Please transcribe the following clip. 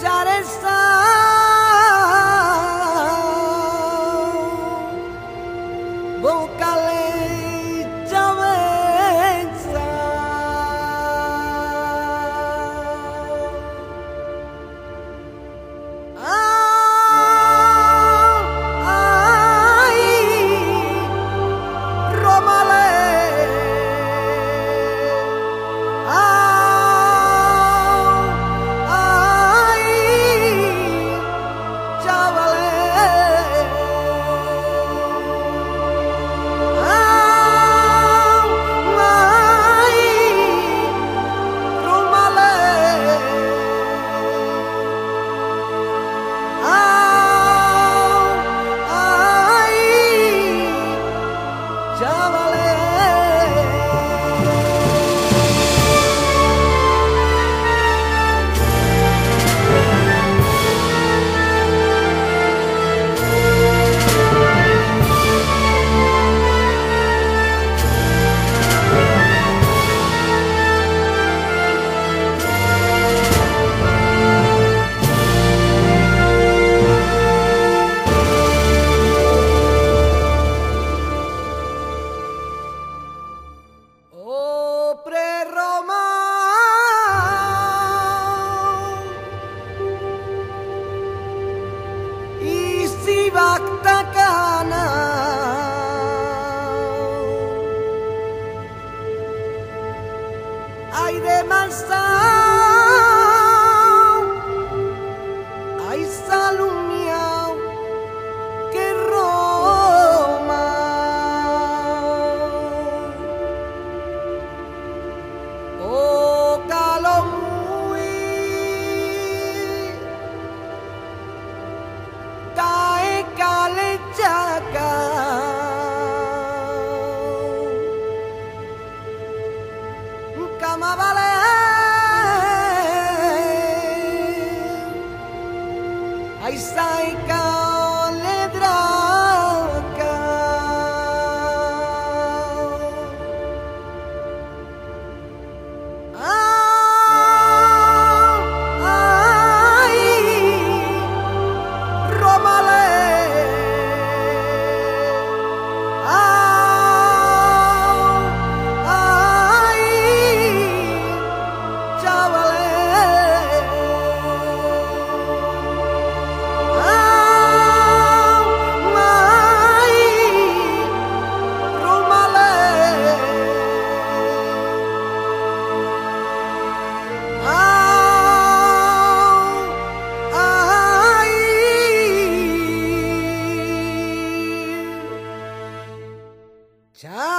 잘했어. 家 ama valer. Aí sai ¡Chao!